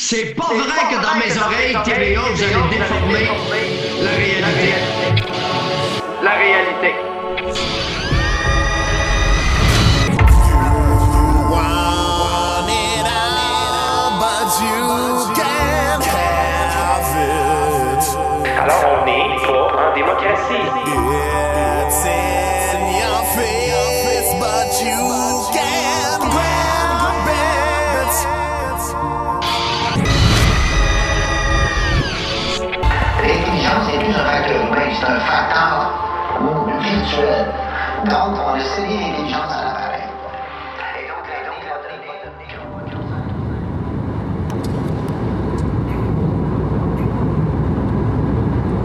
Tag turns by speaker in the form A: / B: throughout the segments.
A: C'est pas vrai que dans mes oreilles, TVA, vous allez déformer la réalité.
B: La réalité.
C: want it all, but you can't have it.
B: Alors on n'est pas en démocratie.
C: It's
D: c'est un facteur virtuel. Donc, on a à l'appareil.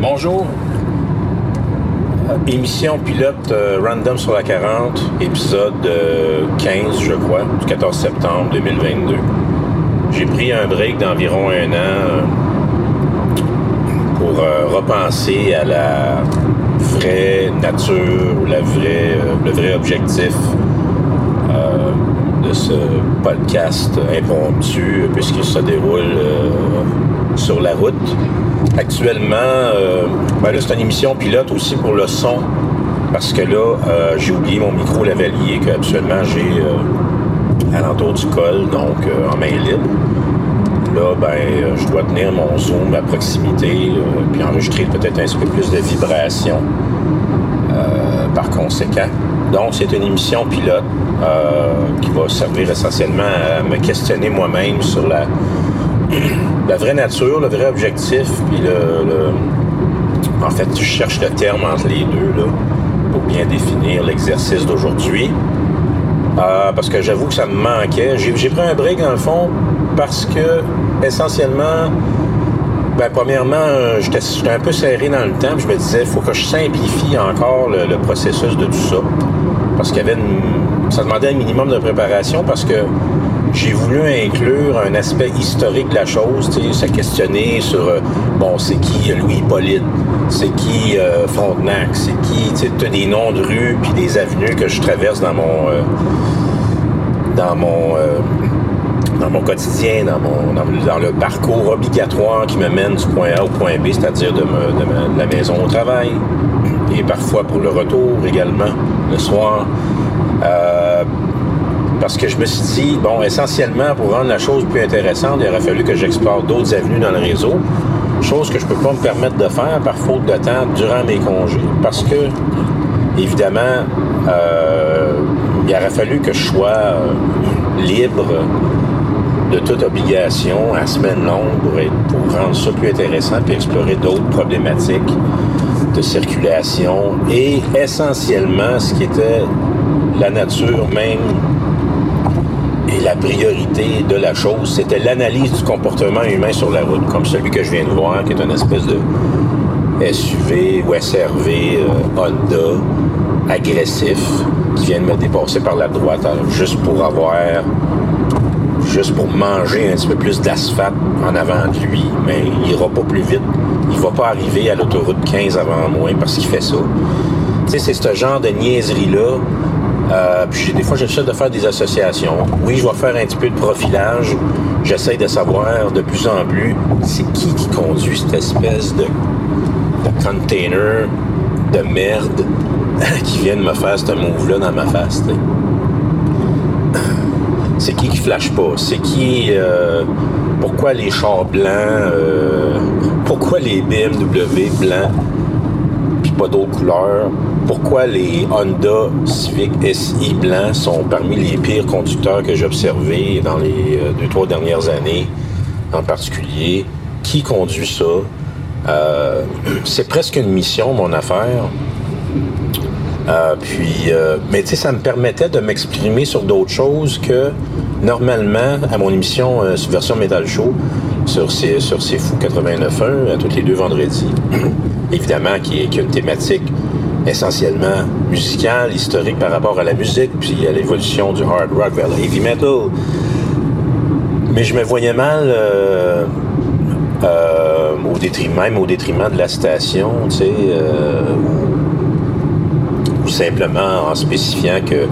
E: Bonjour. Euh, Émission pilote euh, Random sur la 40, épisode euh, 15, je crois, du 14 septembre 2022. J'ai pris un break d'environ un an euh, pour euh, repenser à la vraie nature, ou la vraie, euh, le vrai objectif euh, de ce podcast impromptu, puisqu'il se déroule sur la route. Actuellement, ben c'est une émission pilote aussi pour le son, parce que là, j'ai oublié mon micro lavalier que actuellement j'ai euh, à l'entour du col, donc en main libre. Là, ben, euh, je dois tenir mon zoom à proximité, puis enregistrer peut-être un petit peu plus de vibrations euh, par conséquent. Donc, c'est une émission pilote euh, qui va servir essentiellement à me questionner moi-même sur la, la vraie nature, le vrai objectif, puis le, En fait, je cherche le terme entre les deux là, pour bien définir l'exercice d'aujourd'hui. Parce que j'avoue que ça me manquait. J'ai pris un break dans le fond parce que essentiellement, ben, premièrement, j'étais un peu serré dans le temps. puis Je me disais, il faut que je simplifie encore le, processus de tout ça. Parce qu'il ça demandait un minimum de préparation parce que j'ai voulu inclure un aspect historique de la chose, se questionner sur, euh, bon, c'est qui euh, Louis Hippolyte, c'est qui euh, Frontenac, c'est qui, tu des noms de rues puis des avenues que je traverse dans mon, euh, dans mon, dans mon quotidien, dans, le- parcours obligatoire qui me mène du point A au point B, c'est-à-dire de, la maison au travail, et parfois pour le retour également, le soir. Euh, parce que je me suis dit, bon, essentiellement, pour rendre la chose plus intéressante, il aurait fallu que j'explore d'autres avenues dans le réseau, chose que je peux pas me permettre de faire par faute de temps durant mes congés. Parce que, évidemment, euh, il aurait fallu que je sois euh, libre de toute obligation à semaine longue pour, être- pour rendre ça plus intéressant puis explorer d'autres problématiques de circulation et essentiellement ce qui était la nature même et la priorité de la chose, c'était l'analyse du comportement humain sur la route, comme celui que je viens de voir, qui est une espèce de SUV ou SRV euh, Honda agressif qui vient de me dépasser par la droite juste pour avoir juste pour manger un petit peu plus d'asphalte en avant de lui, mais il ira pas plus vite. Il va pas arriver à l'autoroute 15 avant moi parce qu'il fait ça. Tu sais, c'est ce genre de niaiserie-là. Euh, puis des fois, j'essaie de faire des associations. Oui, je vais faire un petit peu de profilage. J'essaie de savoir de plus en plus c'est qui qui conduit cette espèce de, container de merde qui vient de me faire ce move-là dans ma face. C'est qui qui flash pas? C'est qui... euh, pourquoi les chars blancs? euh, pourquoi les BMW blancs? Puis pas d'autres couleurs? Pourquoi les Honda Civic SI blancs sont parmi les pires conducteurs que j'ai observés dans les euh, deux, trois dernières années en particulier? Qui conduit ça? C'est presque une mission, mon affaire. Puis, mais tu sais, ça me permettait de m'exprimer sur d'autres choses que normalement, à mon émission euh, sur version Metal Show, sur ces, sur ces Fous 89.1, à tous les deux vendredis, évidemment, qui, est- une thématique essentiellement musicale, historique par rapport à la musique, puis à l'évolution du hard rock vers le heavy metal. Mais je me voyais mal euh, euh, au détriment, même au détriment de la station, tu sais, euh, ou simplement en spécifiant que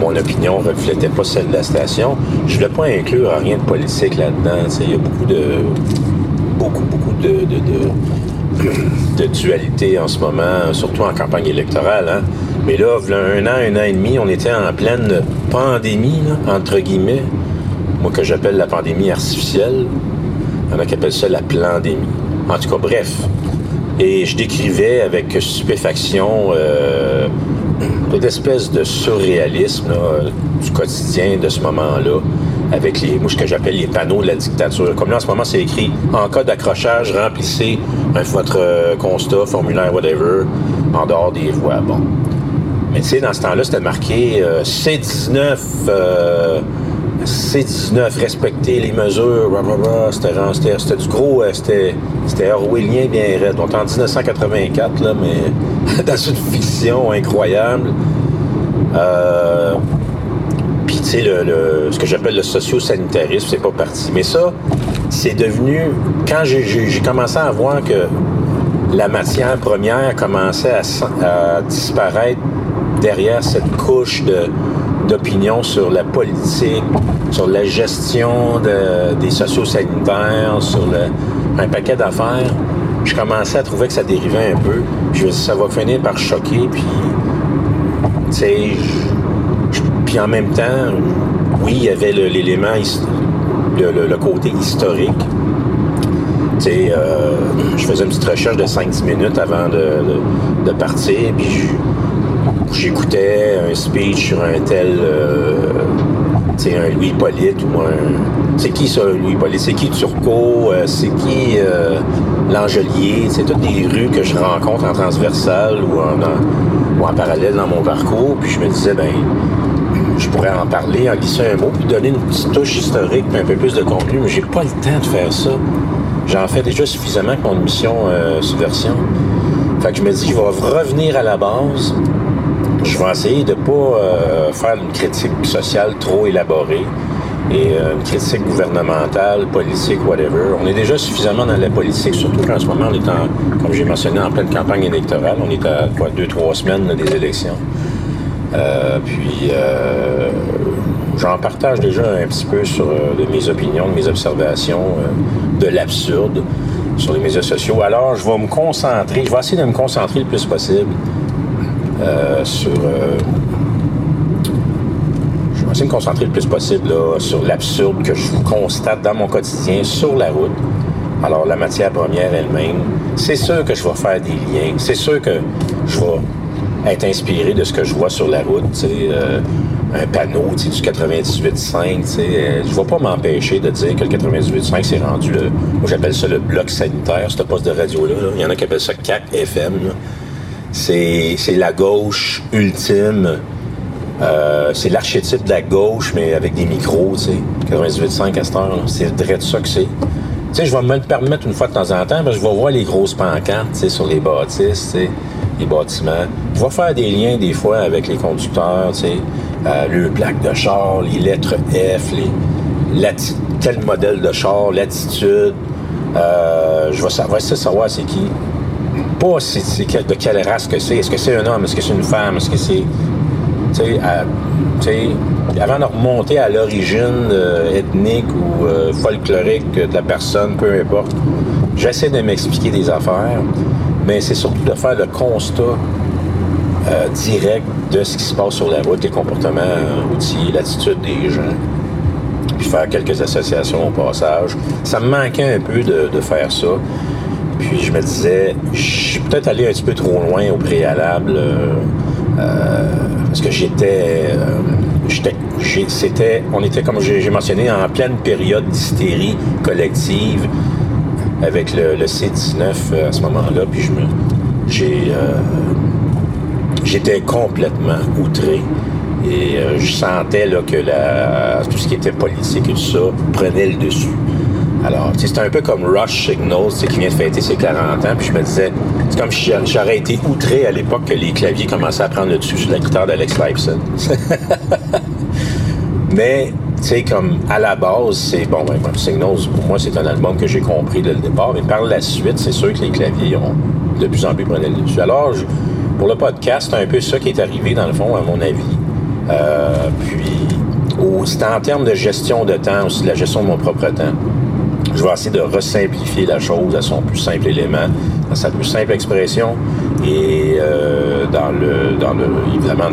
E: mon opinion reflétait pas celle de la station. Je voulais pas inclure rien de politique là-dedans. Il y a beaucoup de. beaucoup, beaucoup de, de, de- de dualité en ce moment, surtout en campagne électorale. hein. Mais là, un an, un an et demi, on était en pleine pandémie, entre guillemets. Moi, que j'appelle la pandémie artificielle. Il y en a qui appellent ça la pandémie. En tout cas, bref. Et je décrivais avec stupéfaction euh, une espèce de surréalisme là, du quotidien de ce moment-là, avec les, moi, ce que j'appelle les panneaux de la dictature. Comme là, en ce moment, c'est écrit en cas d'accrochage, remplissez votre euh, constat, formulaire, whatever, en dehors des voies. Bon. Mais tu sais, dans ce temps-là, c'était marqué euh, C19, euh, C19, respecter les mesures. C'était, du gros, euh, c'était, orwellien bien raide. On est en 1984, là, mais dans une fiction incroyable. Euh, puis, tu sais, le, ce que j'appelle le socio-sanitarisme, c'est pas parti. Mais ça, c'est devenu. Quand j'ai, commencé à voir que la matière première commençait à disparaître derrière cette couche de, d'opinion sur la politique, sur la gestion de- des sociosanitaires, sur un paquet d'affaires. Je commençais à trouver que ça dérivait un peu. Je me ça va finir par choquer, puis, puis en même temps, oui, il y avait l'élément, le, côté historique. Euh, je faisais une petite recherche de 5-10 minutes avant de, partir, j'écoutais un speech sur un tel, euh, tu sais, un Louis Hippolyte ou un... C'est qui ça, Louis Hippolyte? C'est qui Turcot? Euh, c'est qui euh, L'Angelier? C'est toutes des rues que je rencontre en transversale ou en, ou en parallèle dans mon parcours, puis je me disais, ben je pourrais en parler, en glisser un mot, puis donner une petite touche historique, puis un peu plus de contenu, mais j'ai pas le temps de faire ça. J'en fais déjà suffisamment avec mon émission Subversion. Fait que je me dis, je vais revenir à la base. Je vais essayer de pas euh, faire une critique sociale trop élaborée et euh, une critique gouvernementale, politique, whatever. On est déjà suffisamment dans la politique, surtout qu'en ce moment, on est en, comme j'ai mentionné, en pleine campagne électorale. On est à quoi, deux, trois semaines des élections. Euh, puis, j'en partage déjà un petit peu sur de mes opinions, de mes observations, de l'absurde sur les médias sociaux. Alors, je vais me concentrer, je vais essayer de me concentrer le plus possible sur. euh, je vais essayer de me concentrer le plus possible là, sur l'absurde que je constate dans mon quotidien sur la route. Alors, la matière première elle-même, c'est sûr que je vais faire des liens. C'est sûr que je vais être inspiré de ce que je vois sur la route. tu sais, euh, un panneau du 98.5. tu sais, euh, Je ne vais pas m'empêcher de dire que le 98.5, c'est rendu le. Moi, j'appelle ça le bloc sanitaire, ce poste de radio-là. là. Il y en a qui appellent ça CAC FM. C'est la gauche ultime. Euh, c'est l'archétype de la gauche, mais avec des micros, tu sais. 98.5 à cette heure, c'est vrai de ça que c'est. Tu sais, je vais me permettre une fois de temps en temps, que je vais voir les grosses pancartes, tu sais, sur les bâtisses, les bâtiments. Je vais faire des liens, des fois, avec les conducteurs, tu sais, euh, le plaque de char, les lettres F, les, quel modèle de char, l'attitude. Euh, je vais savoir, de savoir c'est qui. Pas de quelle race que c'est. Est-ce que c'est un homme? Est-ce que c'est une femme? Est-ce que c'est avant de remonter à l'origine euh, ethnique ou euh, folklorique de la personne, peu importe, j'essaie de m'expliquer des affaires, mais c'est surtout de faire le constat euh, direct de ce qui se passe sur la route, les comportements routiers, l'attitude des gens, puis faire quelques associations au passage. Ça me manquait un peu de faire ça. Puis je me disais, je suis peut-être allé un petit peu trop loin au préalable, euh, euh, parce que j'étais, euh, c'était, on était comme j'ai mentionné en pleine période d'hystérie collective avec le, le C19 euh, à ce moment-là, puis je j'ai, j'étais complètement outré. Et je sentais là, que la, tout ce qui était politique et tout ça prenait le dessus. Alors, c'était un peu comme Rush Signals, sais, qui vient de fêter ses 40 ans. Puis je me disais, c'est comme si j'aurais été outré à l'époque que les claviers commençaient à prendre le dessus sur la guitare d'Alex Lifeson. Mais, tu sais, comme à la base, c'est bon, ben, Signals, pour moi, c'est un album que j'ai compris dès le départ. Mais par la suite, c'est sûr que les claviers ont de plus en plus pris le dessus. Alors, pour le podcast, c'est un peu ça qui est arrivé, dans le fond, à mon avis. Euh, puis, c'est en termes de gestion de temps, aussi de la gestion de mon propre temps. Je vais essayer de resimplifier la chose à son plus simple élément, dans sa plus simple expression, et euh, dans le, dans le, évidemment,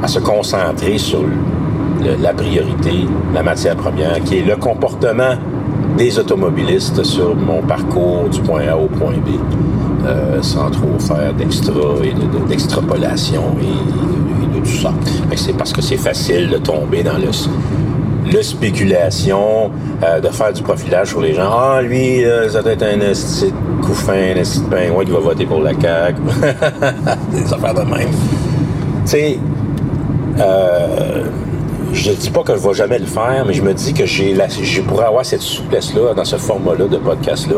E: à se concentrer sur le- la priorité, la matière première, qui est le comportement des automobilistes sur mon parcours du point A au point B, euh, sans trop faire d'extra et de- de- d'extrapolation et, de- et de tout ça. C'est parce que c'est facile de tomber dans le le spéculation, euh, de faire du profilage sur les gens. Ah, lui, euh, ça doit être un esti de couffin, un esti de pingouin qui va voter pour la CAQ. Des affaires de même. Tu sais, euh, je dis pas que je vais jamais le faire, mais je me dis que j'ai la, je pourrais avoir cette souplesse-là dans ce format-là de podcast-là.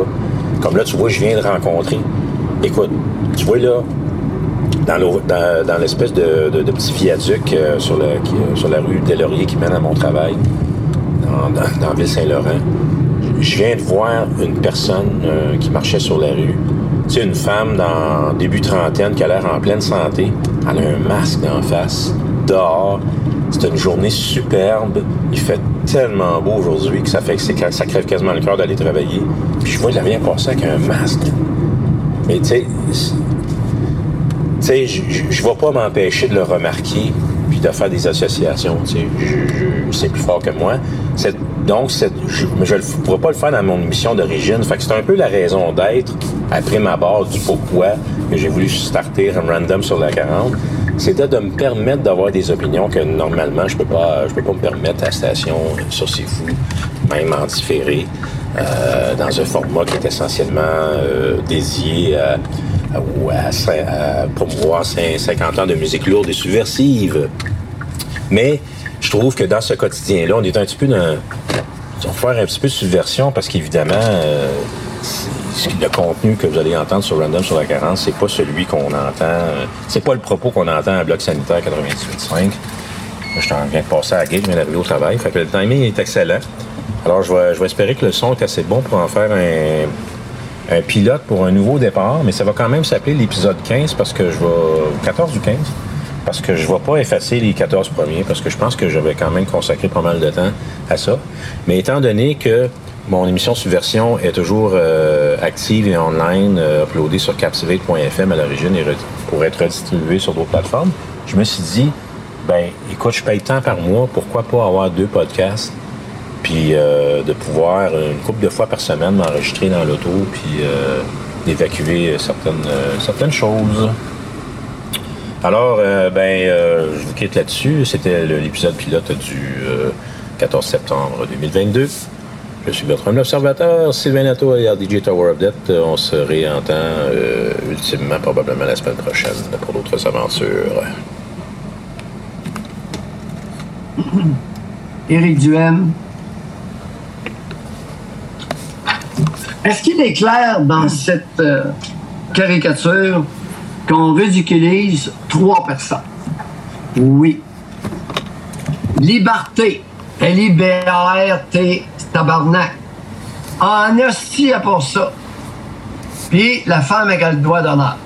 E: Comme là, tu vois, je viens de rencontrer. Écoute, tu vois là, dans, l'espèce de, petit viaduc euh, euh, sur la rue des Lauriers qui mène à mon travail, dans, dans, Ville-Saint-Laurent, je viens de voir une personne euh, qui marchait sur la rue. Tu sais, une femme dans début trentaine qui a l'air en pleine santé. Elle a un masque d'en face, dehors. C'est une journée superbe. Il fait tellement beau aujourd'hui que ça fait que ça crève quasiment le cœur d'aller travailler. Puis je vois, elle vient passer avec un masque. Mais tu sais, tu sais, je- je vais pas m'empêcher de le remarquer puis de faire des associations. Tu sais, c'est plus fort que moi. Donc, je ne pourrais pas le faire dans mon émission d'origine. Fait que c'est un peu la raison d'être, après ma base du pourquoi que j'ai voulu starter un random sur la 40. C'était de me permettre d'avoir des opinions que normalement je peux pas, je peux pas me permettre à station euh, sur C'est Fou, même en différé, euh, dans un format qui est essentiellement euh, dédié à- ou à, promouvoir cin- 50 ans de musique lourde et subversive. Mais je trouve que dans ce quotidien-là, on est un petit peu dans. On va faire un petit peu de subversion parce qu'évidemment, euh, le contenu que vous allez entendre sur Random sur la 40, c'est pas celui qu'on entend. C'est pas le propos qu'on entend à Bloc Sanitaire 98.5. Là, Je t'en viens de passer à la gate, je viens d'arriver au travail. Fait que le timing est excellent. Alors, je vais, je vais espérer que le son est assez bon pour en faire un, un pilote pour un nouveau départ, mais ça va quand même s'appeler l'épisode 15 parce que je vais. 14 ou 15? Parce que je ne vais pas effacer les 14 premiers, parce que je pense que je vais quand même consacrer pas mal de temps à ça. Mais étant donné que mon émission Subversion est toujours euh, active et online, euh, uploadée sur captivate.fm à l'origine et pour être redistribuée sur d'autres plateformes, je me suis dit, ben écoute, je paye tant par mois, pourquoi pas avoir deux podcasts? Puis euh, de pouvoir une couple de fois par semaine m'enregistrer dans l'auto, puis euh, d'évacuer certaines, euh, certaines choses. Alors, euh, ben, euh, je vous quitte là-dessus. C'était l'épisode pilote du euh, 14 septembre 2022. Je suis Bertrand l'Observateur, Sylvain Nato et DJ Tower of. Euh, On se réentend euh, ultimement, probablement la semaine prochaine pour d'autres aventures.
F: Éric Duhem. Est-ce qu'il est clair dans cette euh, caricature qu'on ridiculise trois personnes? Oui. Liberté. L-I-B-A-R-T, tabarnak. En hostie à pour ça. Puis la femme avec le doigt d'honneur.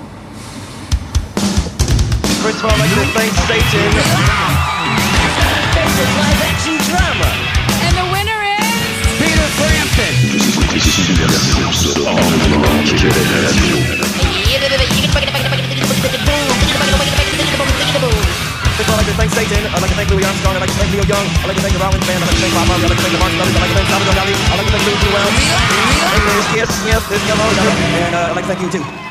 G: Neil Young. I like to think of Rollins Band. I like to think Bob Marley. I like to think of Mark Stubbs. I like to think Salvador Dali. I like to think Lou Blue Elm. And there's Kiss, Sniff, there's Yellow. And uh, I like to thank you too.